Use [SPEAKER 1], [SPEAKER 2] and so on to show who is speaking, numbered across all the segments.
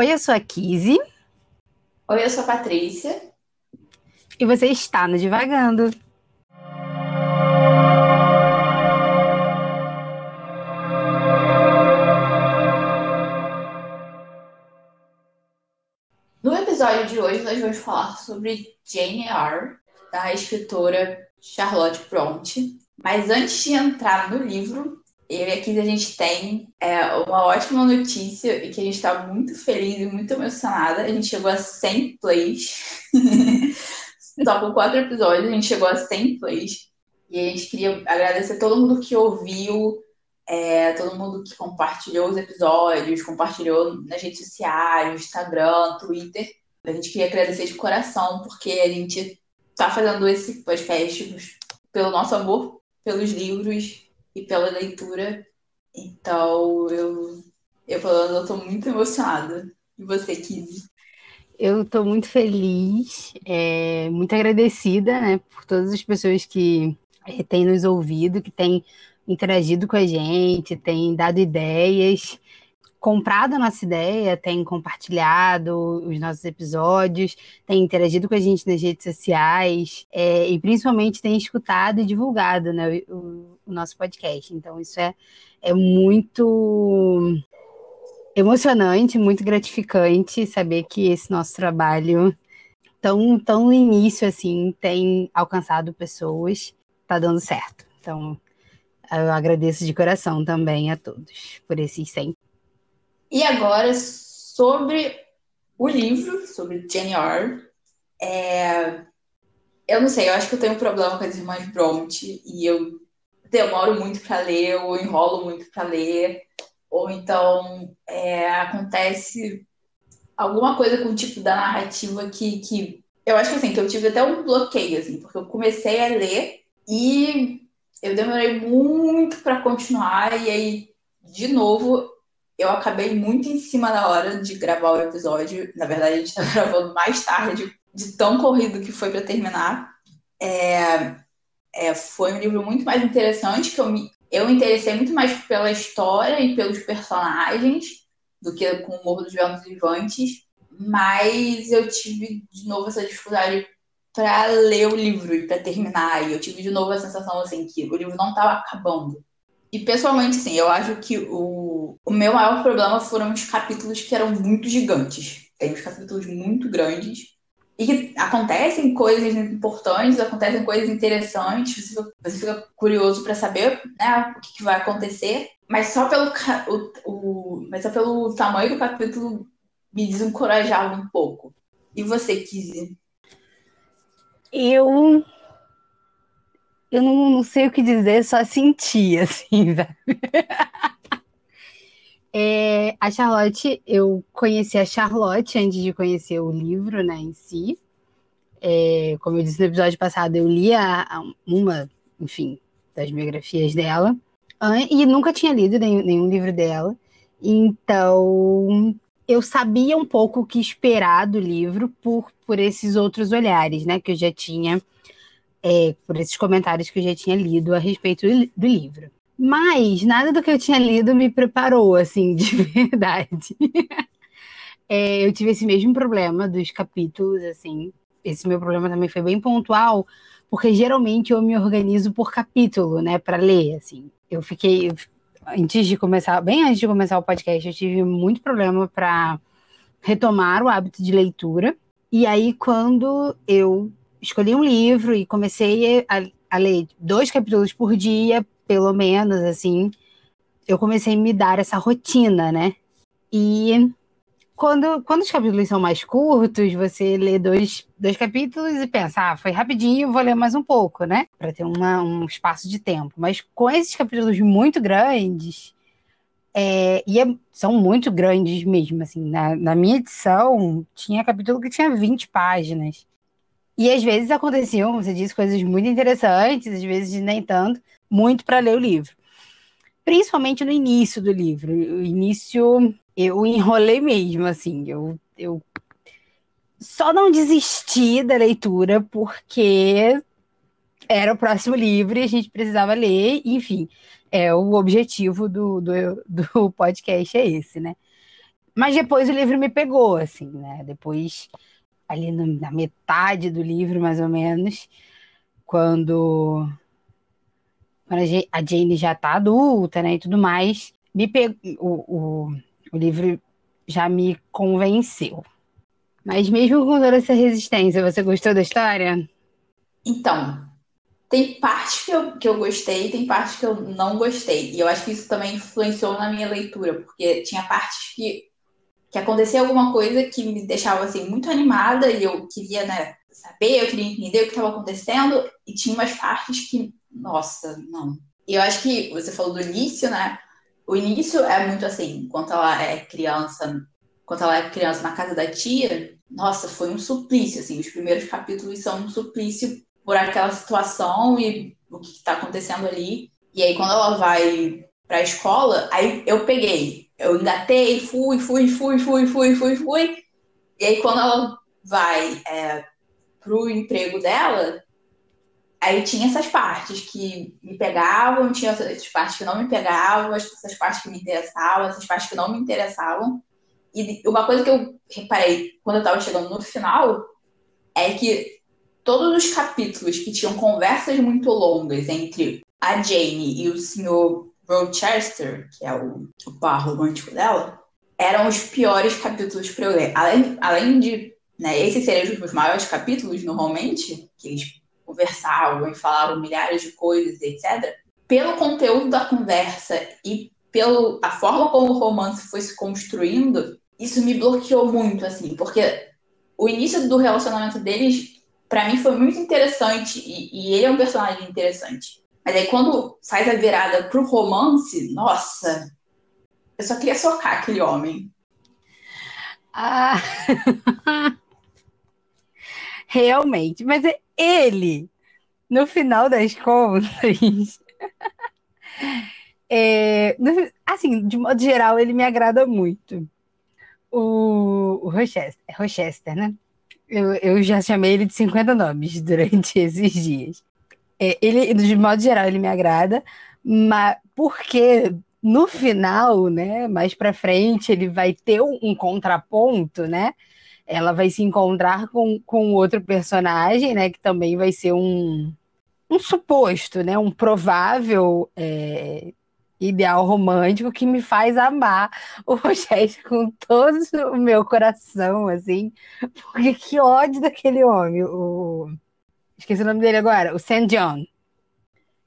[SPEAKER 1] Oi, eu sou a Kizzy.
[SPEAKER 2] Oi, eu sou a Patrícia.
[SPEAKER 1] E você está no Divagando.
[SPEAKER 2] No episódio de hoje, nós vamos falar sobre Jane Eyre, da escritora Charlotte Bronte. Mas antes de entrar no livro, eu e aqui a gente tem é, uma ótima notícia e que a gente está muito feliz e muito emocionada. A gente chegou a 100 plays. Só com quatro episódios a gente chegou a 100 plays. E a gente queria agradecer todo mundo que ouviu, é, todo mundo que compartilhou os episódios, compartilhou nas redes sociais, Instagram, Twitter. A gente queria agradecer de coração, porque a gente está fazendo esse podcast pelo nosso amor pelos livros e pela leitura. Então, eu, eu falando, eu tô muito emocionada. E você, Kizzy?
[SPEAKER 1] Eu estou muito feliz, é, muito agradecida né, por todas as pessoas que é, têm nos ouvido, que têm interagido com a gente, têm dado ideias comprado a nossa ideia, tem compartilhado os nossos episódios, tem interagido com a gente nas redes sociais é, e principalmente tem escutado e divulgado né, o, o, nosso podcast. Então, isso é, é muito emocionante, muito gratificante saber que esse nosso trabalho tão, tão no início assim tem alcançado pessoas, tá dando certo. Então, eu agradeço de coração também a todos por esses 100
[SPEAKER 2] e agora, sobre o livro, sobre Jane Eyre, é... eu não sei, eu acho que eu tenho um problema com as irmãs Bronte e eu demoro muito para ler, ou enrolo muito para ler, ou então é, acontece alguma coisa com o tipo da narrativa que, que eu acho que assim, que eu tive até um bloqueio, assim, porque eu comecei a ler e eu demorei muito para continuar, e aí, de novo, eu acabei muito em cima da hora de gravar o episódio. Na verdade, a gente tá gravando mais tarde, de tão corrido que foi para terminar. É, é, foi um livro muito mais interessante, que eu me, eu me interessei muito mais pela história e pelos personagens do que com o Morro dos Ventos Vivantes. Mas eu tive de novo essa dificuldade para ler o livro e para terminar. E eu tive de novo a sensação assim que o livro não estava acabando. E pessoalmente, sim, eu acho que o, o meu maior problema foram os capítulos que eram muito gigantes. Tem uns capítulos muito grandes. E que acontecem coisas importantes, acontecem coisas interessantes, você fica, curioso para saber né, o que, que, vai acontecer. Mas só pelo, o, o, mas só pelo tamanho do capítulo me desencorajava um pouco. E você, Kizzy?
[SPEAKER 1] Eu eu não, não, sei o que dizer, só senti, assim, velho. É, a Charlotte, eu conheci a Charlotte antes de conhecer o livro, né, em si. É, como eu disse no episódio passado, eu li a, a, uma, enfim, das biografias dela, e nunca tinha lido nenhum, nenhum livro dela. Então, eu sabia um pouco o que esperar do livro por, por esses outros olhares, né, que eu já tinha é, por esses comentários que eu já tinha lido a respeito do livro. Mas nada do que eu tinha lido me preparou, assim, de verdade. é, eu tive esse mesmo problema dos capítulos, assim. Esse meu problema também foi bem pontual, porque geralmente eu me organizo por capítulo, né, para ler, assim. Eu fiquei antes de começar, bem antes de começar o podcast, eu tive muito problema para retomar o hábito de leitura. E aí, quando eu escolhi um livro e comecei a, a ler dois capítulos por dia, pelo menos, assim. Eu comecei a me dar essa rotina, né? E quando, quando os capítulos são mais curtos, você lê dois, dois capítulos e pensa, ah, foi rapidinho, vou ler mais um pouco, né? Para ter uma, um espaço de tempo. Mas com esses capítulos muito grandes, é, e é, são muito grandes mesmo, assim. Na, na minha edição, tinha capítulo que tinha 20 páginas. E às vezes aconteciam, você disse, coisas muito interessantes, às vezes nem tanto, muito para ler o livro. Principalmente no início do livro. O início eu enrolei mesmo, assim. Eu, eu só não desisti da leitura porque era o próximo livro e a gente precisava ler, enfim. É, o objetivo do, do, do podcast é esse, né? Mas depois o livro me pegou, assim, né? Depois, ali na metade do livro, mais ou menos, quando, quando a Jane já tá adulta, né, e tudo mais, me pegou, o, o, o livro já me convenceu. Mas mesmo com toda essa resistência, você gostou da história?
[SPEAKER 2] Então, tem partes que eu, que eu gostei, tem partes que eu não gostei. E eu acho que isso também influenciou na minha leitura, porque tinha partes que, que acontecia alguma coisa que me deixava assim muito animada e eu queria, né, saber, eu queria entender o que estava acontecendo, e tinha umas partes que, nossa, não. E eu acho que você falou do início, né? O início é muito assim, enquanto ela é criança, quando ela é criança na casa da tia, nossa, foi um suplício, assim, os primeiros capítulos são um suplício por aquela situação e o que está acontecendo ali. E aí, quando ela vai para a escola, aí eu peguei, eu engatei, fui, fui, fui, fui, fui, fui, fui. E aí, quando ela vai é, pro emprego dela, aí tinha essas partes que me pegavam, tinha essas partes que não me pegavam, essas partes que me interessavam, essas partes que não me interessavam. E uma coisa que eu reparei quando eu estava chegando no final é que todos os capítulos que tinham conversas muito longas entre a Jane e o Sr. Rochester, que é o, o par romântico dela, eram os piores capítulos para eu ler. Além, além de né, esses serem os maiores capítulos, normalmente, que eles conversavam e falavam milhares de coisas, etc. Pelo conteúdo da conversa e pela forma como o romance foi se construindo, isso me bloqueou muito, assim, porque o início do relacionamento deles para mim foi muito interessante e, e, ele é um personagem interessante. Mas aí quando faz a virada pro romance, nossa, eu só queria socar aquele homem.
[SPEAKER 1] Ah. Realmente, mas é ele, no final das contas, é, assim, de modo geral, ele me agrada muito. O, o Rochester, é Rochester, né? Eu, eu já chamei ele de 50 nomes durante esses dias. É, ele, de modo geral, ele me agrada, mas porque no final, né, mais para frente, ele vai ter um, contraponto, né? Ela vai se encontrar com, com outro personagem, né, que também vai ser um, um suposto, né, um provável é, ideal romântico que me faz amar o Rogério com todo o meu coração, assim, porque que ódio daquele homem, o... esqueci o nome dele agora, o St. John.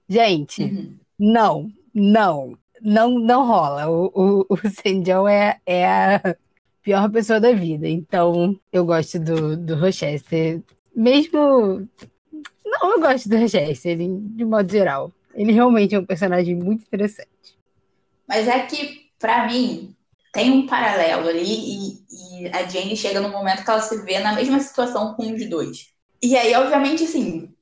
[SPEAKER 1] Gente, uhum. não, não, não, não rola. O, o, o St. John é, é a pior pessoa da vida, então eu gosto do, do Rochester, mesmo... Não, eu gosto do Rochester, de modo geral. Ele realmente é um personagem muito interessante.
[SPEAKER 2] Mas é que, para mim, tem um paralelo ali e, e, a Jane chega no momento que ela se vê na mesma situação com os dois. E aí, obviamente, assim,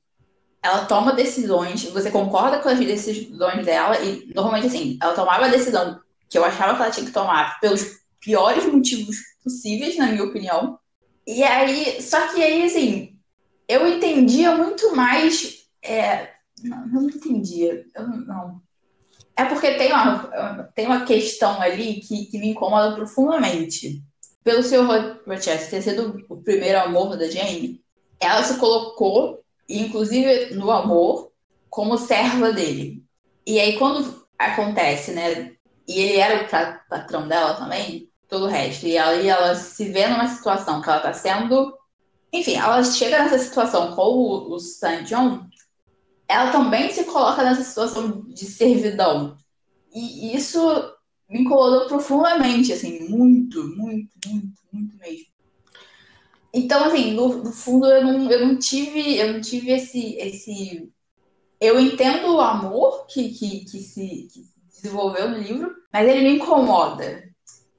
[SPEAKER 2] ela toma decisões, você concorda com as decisões dela, e normalmente, assim, ela tomava a decisão que eu achava que ela tinha que tomar pelos piores motivos possíveis, na minha opinião. E aí, só que aí, assim, eu entendia muito mais. É, não, não entendia. Eu não. É porque tem uma, tem uma questão ali que, que me incomoda profundamente. Pelo seu Rochester ter sido o primeiro amor da Jane, ela se colocou, inclusive no amor, como serva dele. E aí, quando acontece, né? E ele era o patrão dela também, todo o resto. E aí ela se vê numa situação que ela tá sendo. Enfim, ela chega nessa situação com o, o St. John ela também se coloca nessa situação de servidão. E isso me incomodou profundamente, assim, muito, muito, muito, muito mesmo. Então, assim, no, no, fundo eu não, eu não tive, eu não tive esse, esse. Eu entendo o amor que, que, que, se, que se desenvolveu no livro, mas ele me incomoda.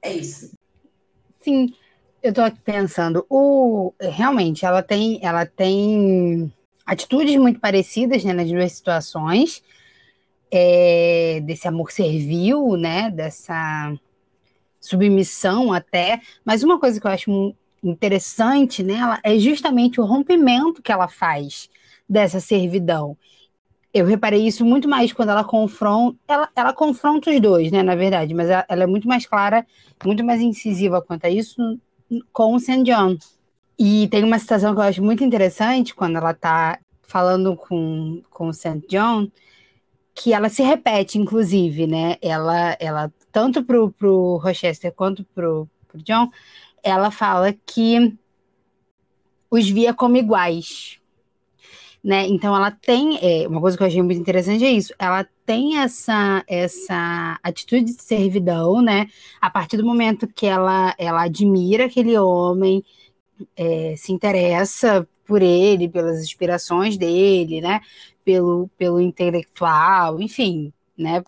[SPEAKER 2] É isso.
[SPEAKER 1] Sim, eu tô pensando, o realmente ela tem, ela tem atitudes muito parecidas né, nas duas situações, é, desse amor servil, né, dessa submissão até. Mas uma coisa que eu acho interessante nela é justamente o rompimento que ela faz dessa servidão. eu reparei isso muito mais quando ela confronta. Ela, ela confronta os dois, né, na verdade, mas ela, ela, é muito mais clara, muito mais incisiva quanto a isso com o St. John. E tem uma situação que eu acho muito interessante quando ela tá falando com, com o St. John, que ela se repete, inclusive, né? Ela, ela tanto pro, pro Rochester quanto pro, pro John, ela fala que os via como iguais, né? Então ela tem é, uma coisa que eu achei muito interessante é isso. Ela tem essa essa atitude de servidão, né? A partir do momento que ela ela admira aquele homem, é, se interessa por ele, pelas inspirações dele, né? Pelo pelo intelectual, enfim, né?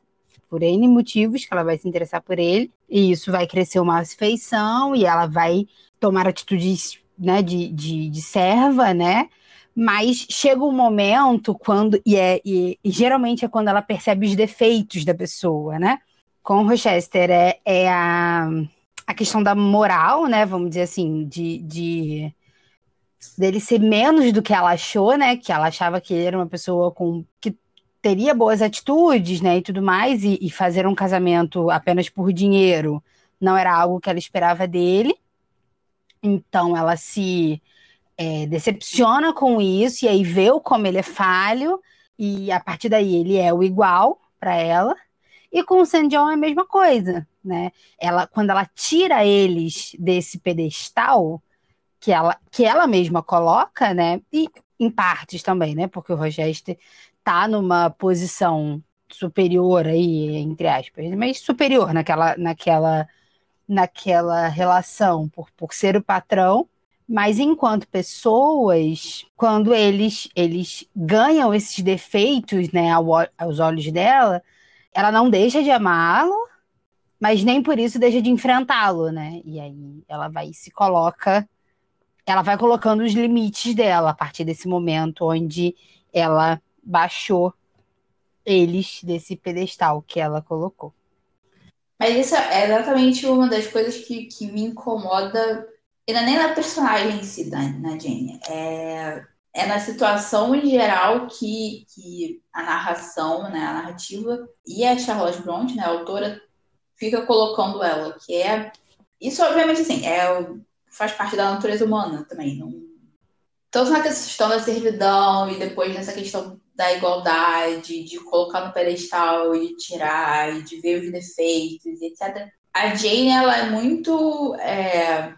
[SPEAKER 1] Por N motivos que ela vai se interessar por ele, e isso vai crescer uma afeição, e ela vai tomar atitudes né, de, de, de serva, né? Mas chega um momento quando, e, é, e, e, geralmente é quando ela percebe os defeitos da pessoa, né? Com Rochester é, é a, a questão da moral, né? Vamos dizer assim, de, de dele ser menos do que ela achou, né? Que ela achava que ele era uma pessoa com que teria boas atitudes, né? E tudo mais, e, e fazer um casamento apenas por dinheiro não era algo que ela esperava dele. Então ela se é, decepciona com isso e aí vê o como ele é falho e a partir daí ele é o igual para ela. E com o St. John é a mesma coisa, né? Ela, quando ela tira eles desse pedestal que ela, que ela mesma coloca, né? E em partes também, né? Porque o Rochester tá numa posição superior aí, entre aspas, mas superior naquela, naquela, naquela relação por, por ser o patrão mas enquanto pessoas, quando eles eles ganham esses defeitos, né, aos olhos dela, ela não deixa de amá-lo, mas nem por isso deixa de enfrentá-lo, né? E aí ela vai se coloca, ela vai colocando os limites dela a partir desse momento onde ela baixou eles desse pedestal que ela colocou.
[SPEAKER 2] Mas isso é exatamente uma das coisas que, que me incomoda e não é nem na personagem em si, da, na Jane. É, é na situação em geral que, que a narração, né, a narrativa e a Charlotte Bronte, né, a autora, fica colocando ela, que é... Isso, obviamente, assim, é, faz parte da natureza humana também. Não, tanto na questão da servidão e depois nessa questão da igualdade, de colocar no pedestal e tirar, e de ver os defeitos, etc. A Jane, ela é muito... É,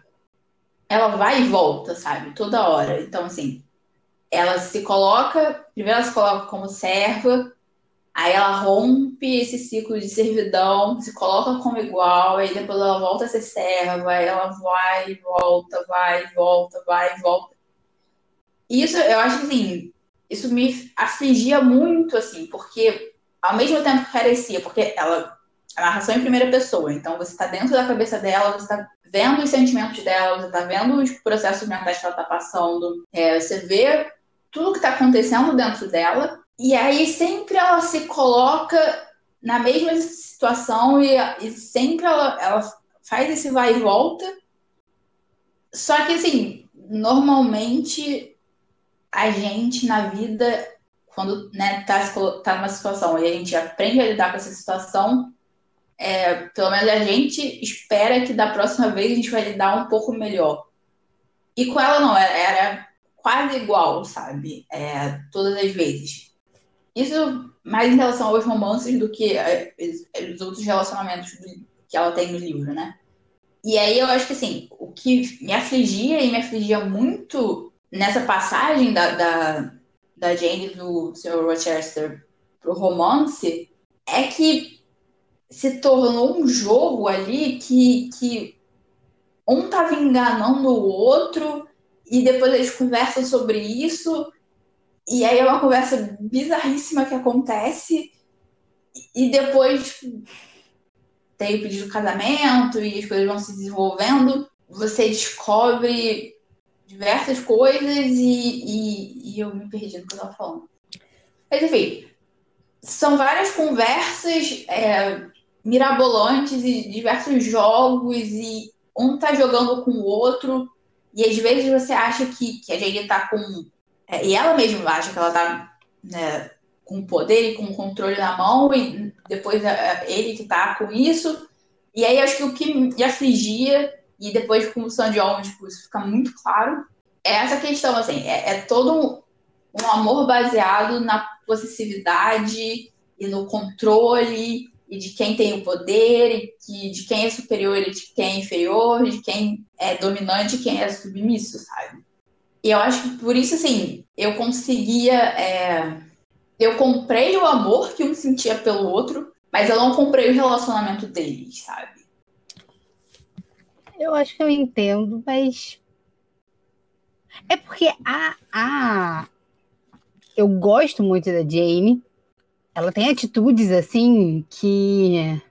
[SPEAKER 2] ela vai e volta, sabe? Toda hora. Então, assim, ela se coloca, primeiro ela se coloca como serva, aí ela rompe esse ciclo de servidão, se coloca como igual, aí depois ela volta a ser serva, aí ela vai e volta, vai e volta, vai e volta. Isso, eu acho que, assim, isso me afligia muito, assim, porque ao mesmo tempo que parecia, porque ela, a narração é em primeira pessoa, então você está dentro da cabeça dela, você está vendo os sentimentos dela, você tá vendo os processos mentais que ela tá passando, é, você vê tudo que tá acontecendo dentro dela, e aí sempre ela se coloca na mesma situação e, e sempre ela, ela faz esse vai e volta. Só que, assim, normalmente a gente na vida, quando né, tá, tá numa situação e a gente aprende a lidar com essa situação, é, pelo menos a gente espera que da próxima vez a gente vai lidar um pouco melhor. E com ela não, era quase igual, sabe? É, todas as vezes. Isso mais em relação aos romances do que é, os outros relacionamentos que ela tem no livro, né? E aí eu acho que assim, o que me afligia e me afligia muito nessa passagem da, da, da Jane do Sr. Rochester pro romance é que se tornou um jogo ali que, que um tava enganando o outro e depois eles conversam sobre isso. E aí é uma conversa bizarríssima que acontece. E depois tem o pedido de casamento e as coisas vão se desenvolvendo. Você descobre diversas coisas e, e, e eu me perdi no que eu tava falando mas enfim são várias conversas é, mirabolantes e diversos jogos e um tá jogando com o outro e às vezes você acha que, que a Jane tá com é, e ela mesma acha que ela tá né, com poder e com controle na mão, e depois é, ele que tá com isso. E aí acho que o que me afligia, e depois com o Sandy Almond, tipo, isso fica muito claro, é essa questão, assim, é, é todo um, um amor baseado na possessividade e no controle e de quem tem o poder, e de quem é superior e de quem é inferior, de quem é dominante e quem é submisso, sabe? E eu acho que por isso, assim, eu conseguia. É... Eu comprei o amor que um sentia pelo outro, mas eu não comprei o relacionamento deles, sabe?
[SPEAKER 1] Eu acho que eu entendo, mas. É porque a, a... eu gosto muito da Jane, ela tem atitudes assim que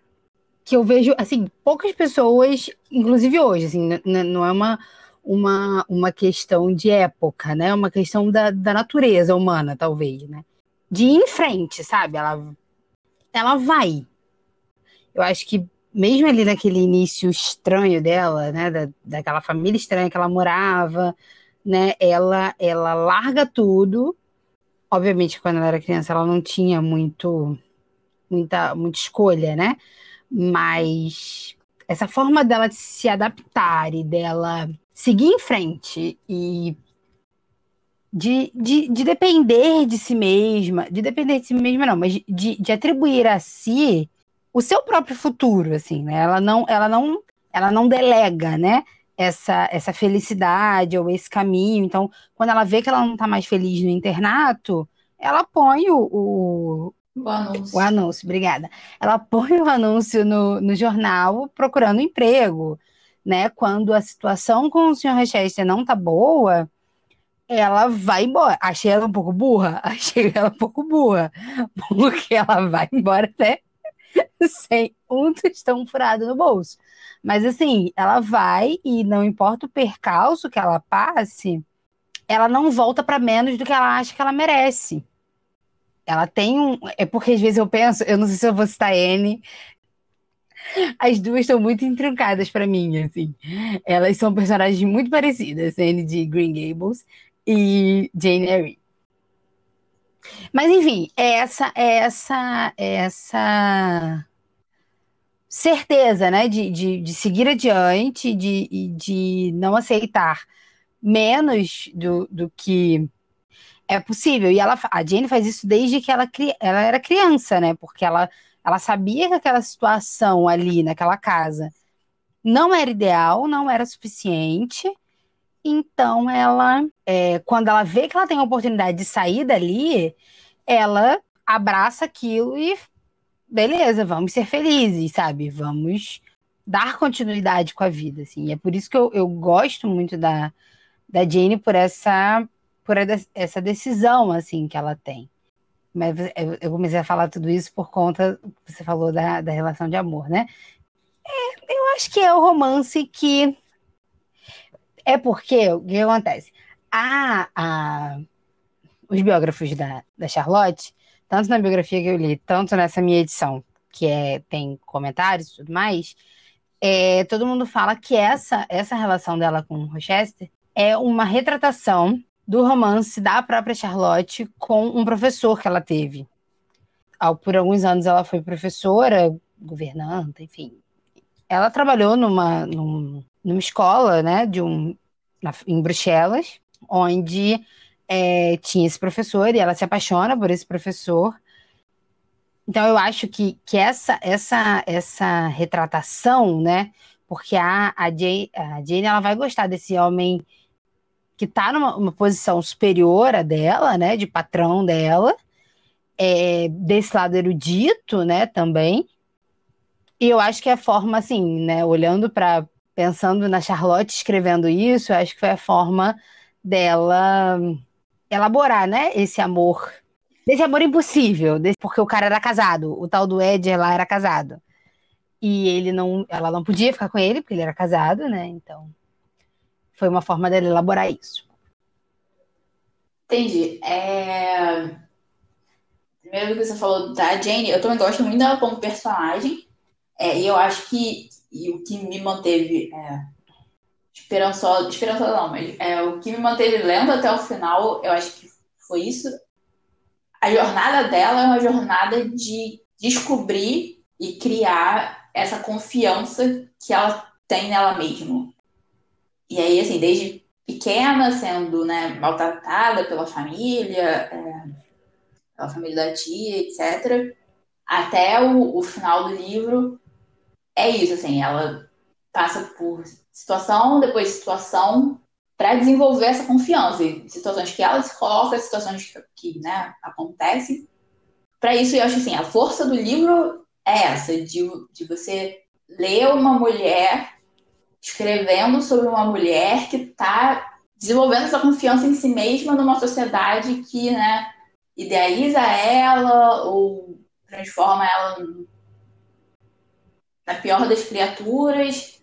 [SPEAKER 1] que eu vejo assim poucas pessoas, inclusive hoje, assim, não é uma uma, uma questão de época, né? Uma questão da, da natureza humana, talvez, né? De ir em frente, sabe? Ela, ela vai. Eu acho que mesmo ali naquele início estranho dela, né? Da, daquela família estranha que ela morava, né? Ela, ela larga tudo obviamente, quando ela era criança, ela não tinha muito, muita, muita escolha, né? Mas essa forma dela de se adaptar e dela seguir em frente e de, de, de depender de si mesma, de depender de si mesma não, mas de, de atribuir a si o seu próprio futuro, assim, né? Ela não, ela não, ela não delega, né? essa, essa felicidade ou esse caminho. Então, quando ela vê que ela não está mais feliz no internato, ela põe o,
[SPEAKER 2] o, o anúncio.
[SPEAKER 1] O anúncio, obrigada. Ela põe o anúncio no, no jornal procurando emprego. Né? Quando a situação com o senhor Rochester não tá boa, ela vai embora. Achei ela um pouco burra, achei ela um pouco burra, porque ela vai embora até sem um tostão furado no bolso. Mas assim, ela vai e não importa o percalço que ela passe, ela não volta para menos do que ela acha que ela merece. Ela tem um. É porque às vezes eu penso, eu não sei se eu vou citar N. As duas estão muito intrincadas para mim, assim. Elas são personagens muito parecidas, N de Green Gables e Jane Eyre. Mas enfim, é essa, é essa, é essa certeza, né, de, de, de seguir adiante, de, de não aceitar menos do, do que é possível. E ela, a Jane faz isso desde que ela, ela era criança, né? Porque ela, ela sabia que aquela situação ali naquela casa não era ideal, não era suficiente. Então ela, é, quando ela vê que ela tem a oportunidade de sair dali, ela abraça aquilo e beleza, vamos ser felizes, sabe? Vamos dar continuidade com a vida, assim. E é por isso que eu, eu gosto muito da, da Jane por essa por essa decisão assim que ela tem. Mas eu comecei a falar tudo isso por conta você falou da, da relação de amor, né? É, eu acho que é o romance que é porque o que acontece? A, a, os biógrafos da, da Charlotte, tanto na biografia que eu li, tanto nessa minha edição, que é, tem comentários e tudo mais, é, todo mundo fala que essa, essa relação dela com o Rochester é uma retratação do romance da própria Charlotte com um professor que ela teve. Por alguns anos ela foi professora, governanta, enfim. Ela trabalhou numa, numa, numa escola, né, de um, na, em Bruxelas, onde é, tinha esse professor e ela se apaixona por esse professor. Então eu acho que, que essa, essa, essa retratação, né, porque a, a, Jane, a Jane ela vai gostar desse homem que está numa posição superior a dela, né, de patrão dela, é, desse lado erudito, né, também. E eu acho que é a forma, assim, né, olhando para, pensando na Charlotte escrevendo isso, eu acho que foi a forma dela elaborar, né, esse amor, desse amor impossível, desse, porque o cara era casado, o tal do Ed lá era casado. E ele não, ela não podia ficar com ele porque ele era casado, né? Então, foi uma forma dela elaborar isso.
[SPEAKER 2] Entendi. É... Primeiro que você falou da Jane, eu também gosto muito dela como personagem. É, e eu acho que e o que me manteve é, esperançosa, esperançosa não, mas é, o que me manteve lendo até o final, eu acho que foi isso. a jornada dela é uma jornada de descobrir e criar essa confiança que ela tem nela mesma. E aí, assim, desde pequena, sendo né, maltratada pela família, é, pela família da tia, etc., até o, o final do livro, é isso, assim, ela passa por situação depois de situação para desenvolver essa confiança em situações que ela se coloca, situações que, né, acontecem. Para isso, eu acho assim, a força do livro é essa, de, de você ler uma mulher escrevendo sobre uma mulher que está desenvolvendo essa confiança em si mesma numa sociedade que né, idealiza ela ou transforma ela na pior das criaturas.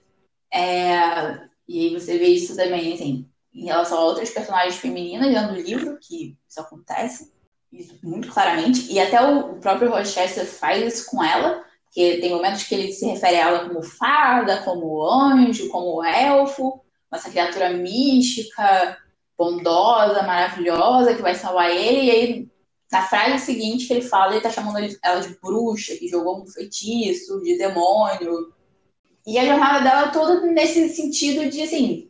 [SPEAKER 2] É, e você vê isso também, assim, em relação a outras personagens femininas dentro do livro, que isso acontece, isso muito claramente. E até o próprio Rochester faz isso com ela, porque tem momentos que ele se refere a ela como fada, como anjo, como elfo, essa criatura mística, bondosa, maravilhosa, que vai salvar ele, e aí na frase seguinte que ele fala, ele tá chamando ela de bruxa, que jogou um feitiço, de demônio. E a jornada dela é toda nesse sentido de assim,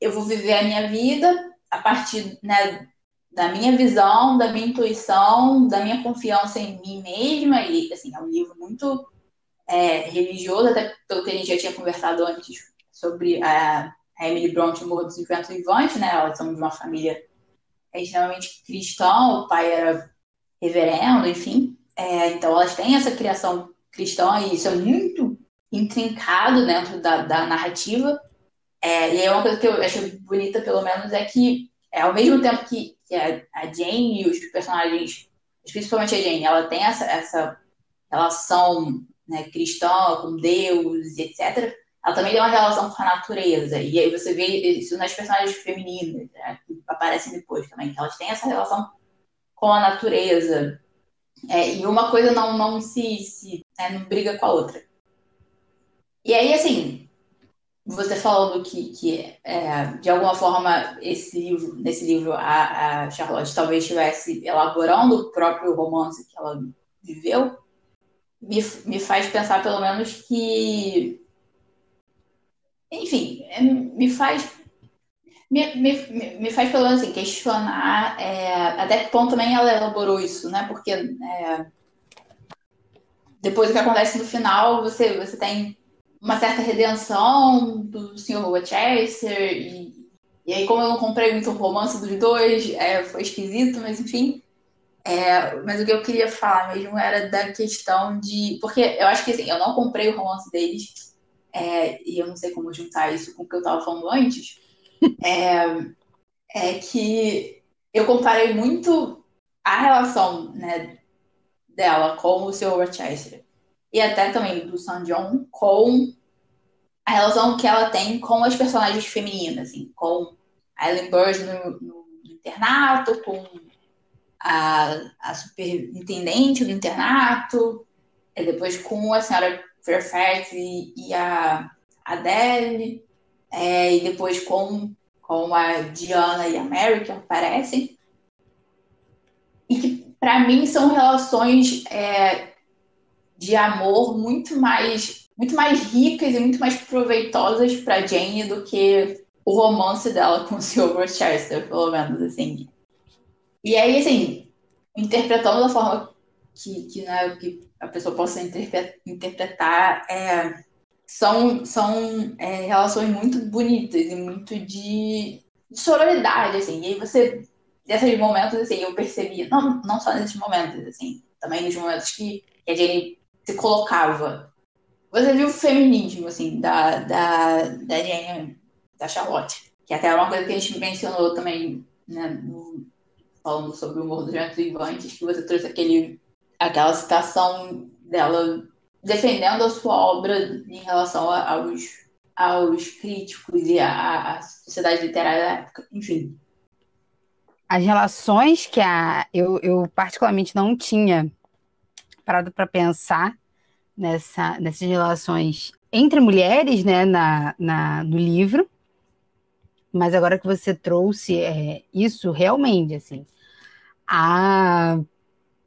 [SPEAKER 2] eu vou viver a minha vida a partir né, da minha visão, da minha intuição, da minha confiança em mim mesma. E assim, é um livro muito é, religioso, até pelo que a gente já tinha conversado antes sobre a, Emily Bronte Morro dos Infantos Vivantes, né? Elas são de uma família extremamente cristã, o pai era reverendo, enfim. É, então elas têm essa criação cristã e isso é muito intrincado dentro da, da narrativa. É, e aí uma coisa que eu acho bonita, pelo menos, é que é, ao mesmo tempo que, que a, a, Jane e os personagens, principalmente a Jane, ela tem essa, essa relação né, cristã com Deus e etc., ela também tem uma relação com a natureza. E aí você vê isso nas personagens femininas, né, aparecem depois também, que elas têm essa relação com a natureza. É, e uma coisa não, não se, se né, não briga com a outra. E aí, assim, você falando que, que é, de alguma forma esse livro, nesse livro a, a, Charlotte talvez estivesse elaborando o próprio romance que ela viveu, me, me faz pensar pelo menos que, enfim, é, me faz me, me, me faz pelo menos assim, questionar é, até que ponto também ela elaborou isso, né? Porque é, depois do que acontece no final, você, você tem uma certa redenção do Sr. Rochester e, e aí como eu não comprei muito o romance dos dois, é, foi esquisito, mas enfim. É, mas o que eu queria falar mesmo era da questão de. Porque eu acho que assim, eu não comprei o romance deles, é, e eu não sei como juntar isso com o que eu estava falando antes, é, é que eu comparei muito a relação né, dela com o Sr. Rochester e até também do San John com a relação que ela tem com as personagens femininas, assim, com a Ellen Burge no, no, no, internato, com a, a superintendente do internato, e depois com a senhora Fairfax e, e a Adele, é, e depois com, com a Diana e a Mary, que aparecem. E que, para mim, são relações é, de amor muito mais, muito mais ricas e muito mais proveitosas para Jane do que o romance dela com o Sr. Chester, pelo menos, assim. E aí, assim, interpretando da forma que, que, né, que a pessoa possa interpretar, é, são, são é, relações muito bonitas e muito de, de sororidade, assim. E aí você, nesses momentos, assim, eu percebi, não, não só nesses momentos, assim, também nos momentos que, que a Jenny se colocava. Você viu o feminismo, assim, da, da, da Jenny, da Charlotte, que até é uma coisa que a gente mencionou também, né, no, falando sobre o humor dos Ventos Vivantes, que você trouxe aquele, aquela citação dela defendendo a sua obra em relação aos, aos críticos e à, sociedade literária da época, enfim.
[SPEAKER 1] As relações que a eu, eu particularmente não tinha parado para pensar nessa, nessas relações entre mulheres, né, na, na, no livro, mas agora que você trouxe é, isso realmente, assim, a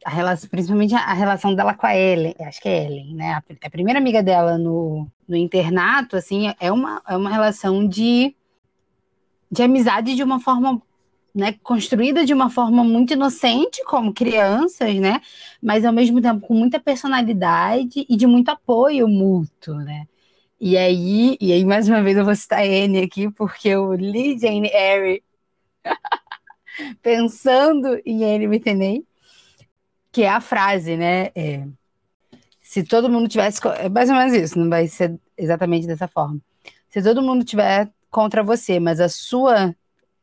[SPEAKER 1] a relação, principalmente a relação dela com a Ellen, acho que é Ellen, né? A, primeira amiga dela no, no internato, assim, é uma, é uma relação de, de amizade de uma forma né, construída de uma forma muito inocente, como crianças, né, mas ao mesmo tempo com muita personalidade e de muito apoio mútuo, né. E aí, e aí mais uma vez eu vou citar a Anne aqui, porque eu li Jane Eyre pensando em Anne Mittenay, que é a frase, né, é, se todo mundo tivesse, é mais ou menos isso, não vai ser exatamente dessa forma. Se todo mundo tiver contra você, mas a sua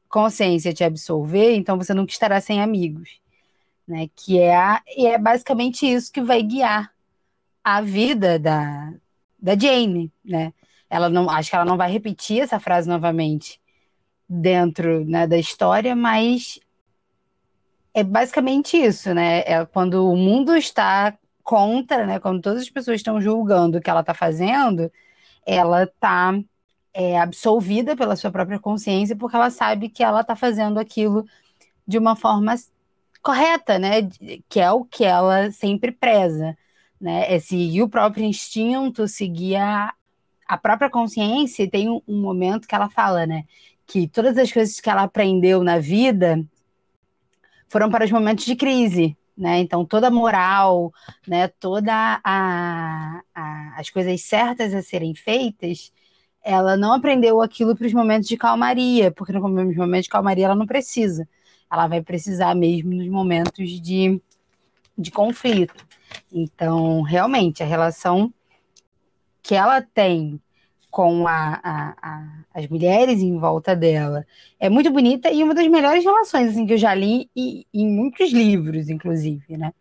[SPEAKER 1] consciência te absolver, então você nunca estará sem amigos, né? Que é a, e é basicamente isso que vai guiar a vida da, da Jane, né? Ela não, acho que ela não vai repetir essa frase novamente dentro né, da história, mas é basicamente isso, né? É quando o mundo está contra, né? Quando todas as pessoas estão julgando o que ela está fazendo, ela está é, absolvida pela sua própria consciência, porque ela sabe que ela está fazendo aquilo de uma forma correta, né? Que é o que ela sempre preza, né? É seguir o próprio instinto, seguir a, a própria consciência. E tem um, um momento que ela fala, né? Que todas as coisas que ela aprendeu na vida foram para os momentos de crise, né? Então toda a moral, né? Toda a, a, as coisas certas a serem feitas ela não aprendeu aquilo para os momentos de calmaria, porque nos momentos de calmaria ela não precisa. Ela vai precisar mesmo nos momentos de, de conflito. Então, realmente, a relação que ela tem com a, a, a, as mulheres em volta dela é muito bonita e uma das melhores relações assim, que eu já li e, em muitos livros, inclusive, né?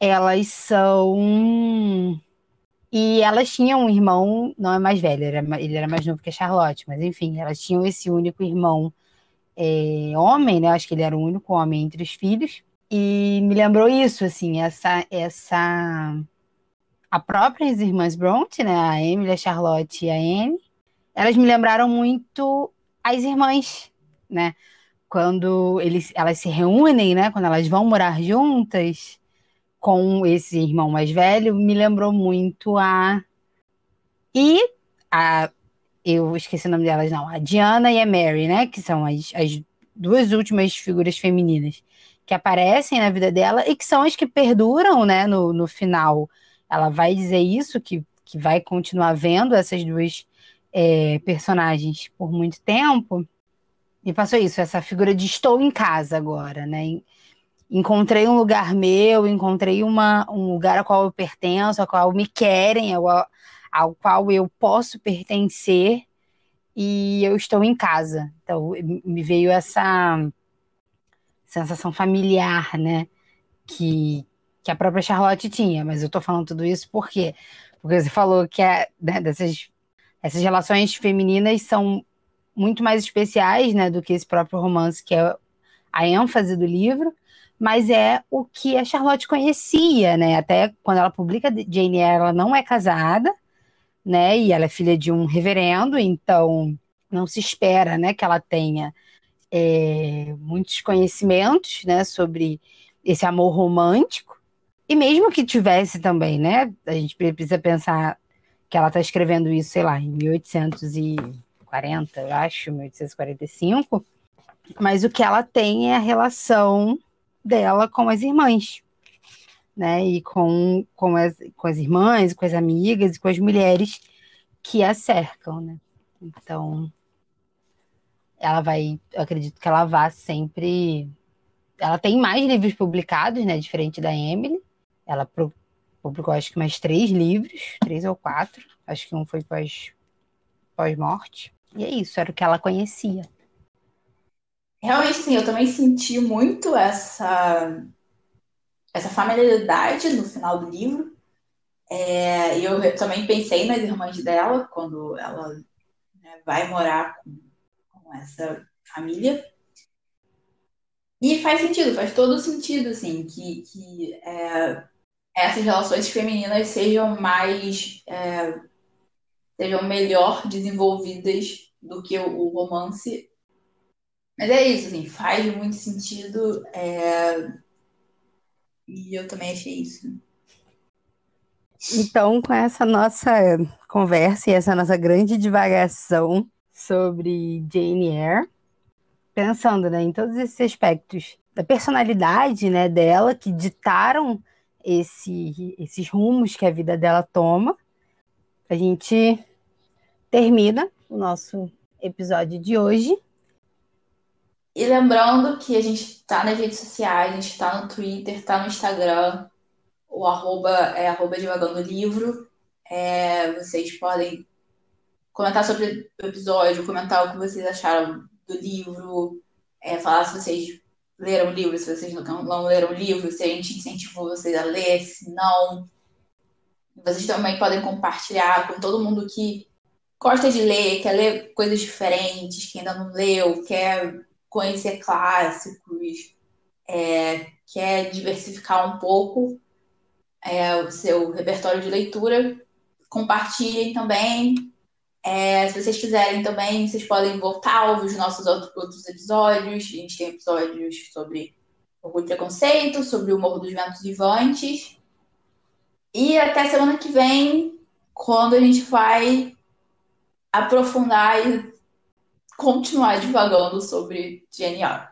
[SPEAKER 1] Elas são e elas tinham um irmão, não é mais velho, era, ele era mais novo que a Charlotte, mas enfim, elas tinham esse único irmão é, homem, né? Acho que ele era o único homem entre os filhos. E me lembrou isso, assim, essa, essa a próprias irmãs Bronte, né? A Emily, a Charlotte e a Anne, elas me lembraram muito as irmãs, né? Quando eles, elas se reúnem, né? Quando elas vão morar juntas, com esse irmão mais velho me lembrou muito a. E a. Eu esqueci o nome delas, não. A Diana e a Mary, né? Que são as, as duas últimas figuras femininas que aparecem na vida dela e que são as que perduram, né? No, no final. Ela vai dizer isso, que, que vai continuar vendo essas duas é, personagens por muito tempo. E passou isso, essa figura de estou em casa agora, né? encontrei um lugar meu, encontrei uma, um lugar ao qual eu pertenço, ao qual me querem, ao, ao qual eu posso pertencer e eu estou em casa. Então, me veio essa sensação familiar, né? Que, que a própria Charlotte tinha, mas eu tô falando tudo isso por quê? Porque você falou que é, né, dessas, essas relações femininas são muito mais especiais, né, do que esse próprio romance, que é a ênfase do livro mas é o que a Charlotte conhecia, né? Até quando ela publica Jane Eyre, ela não é casada, né? E ela é filha de um reverendo, então não se espera, né, que ela tenha é, muitos conhecimentos, né, sobre esse amor romântico. E mesmo que tivesse também, né? A gente precisa pensar que ela está escrevendo isso, sei lá, em 1840, eu acho, 1845. Mas o que ela tem é a relação dela com as irmãs, né? E com, com, as, com as irmãs, com as amigas e com as mulheres que a cercam, né? Então, ela vai, eu acredito que ela vá sempre. Ela tem mais livros publicados, né? Diferente da Emily. Ela publicou, acho que mais três livros, três ou quatro. Acho que um foi pós, pós-morte. E é isso, era o que ela conhecia.
[SPEAKER 2] Realmente, sim, eu também senti muito essa, essa familiaridade no final do livro. É, e eu também pensei nas irmãs dela, quando ela né, vai morar com, com, essa família. E faz sentido, faz todo sentido, assim, que, que é, essas relações femininas sejam mais. É, sejam melhor desenvolvidas do que o, romance mas é isso, assim, faz muito sentido. É... E eu também achei isso.
[SPEAKER 1] Então, com essa nossa conversa e essa nossa grande divagação sobre Jane Eyre, pensando né, em todos esses aspectos da personalidade né, dela que ditaram esse, esses rumos que a vida dela toma, a gente termina o nosso episódio de hoje.
[SPEAKER 2] E lembrando que a gente está nas redes sociais, a gente está no Twitter, está no Instagram, o arroba é arroba divagando livro. É, vocês podem comentar sobre o episódio, comentar o que vocês acharam do livro, é, falar se vocês leram o livro, se vocês não, não leram o livro, se a gente incentivou vocês a ler, se não. Vocês também podem compartilhar com todo mundo que gosta de ler, quer ler coisas diferentes, que ainda não leu, quer conhecer clássicos, é, quer diversificar um pouco é, o seu repertório de leitura. Compartilhem também. É, se vocês quiserem também, vocês podem voltar ouvir os nossos outros episódios. A gente tem episódios sobre orgulho e preconceito, sobre o Morro dos Ventos Vivantes. E até semana que vem, quando a gente vai aprofundar e continuar divagando sobre GNR.